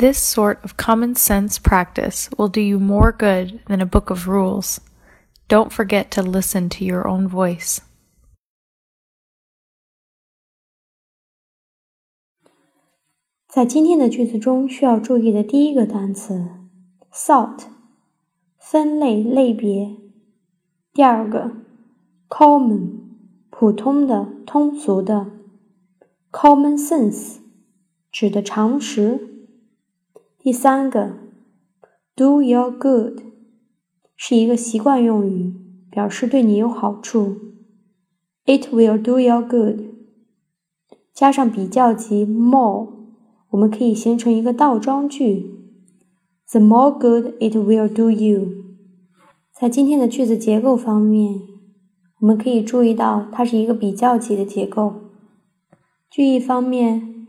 This sort of common sense practice will do you more good than a book of rules. Don't forget to listen to your own voice. sort，分类类别；第二个，common，普通的、通俗的；common sense，指的常识。第三个 do your good，是一个习惯用语，表示对你有好处。It will do your good，加上比较级 more。我们可以形成一个倒装句：The more good it will do you。在今天的句子结构方面，我们可以注意到它是一个比较级的结构。句意方面，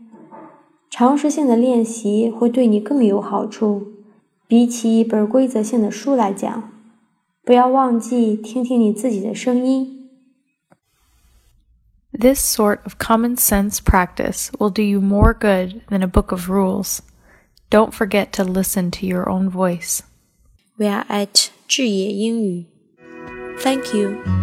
常识性的练习会对你更有好处。比起一本规则性的书来讲，不要忘记听听你自己的声音。This sort of common sense practice will do you more good than a book of rules. Don't forget to listen to your own voice. We are at 智也英语。Thank you.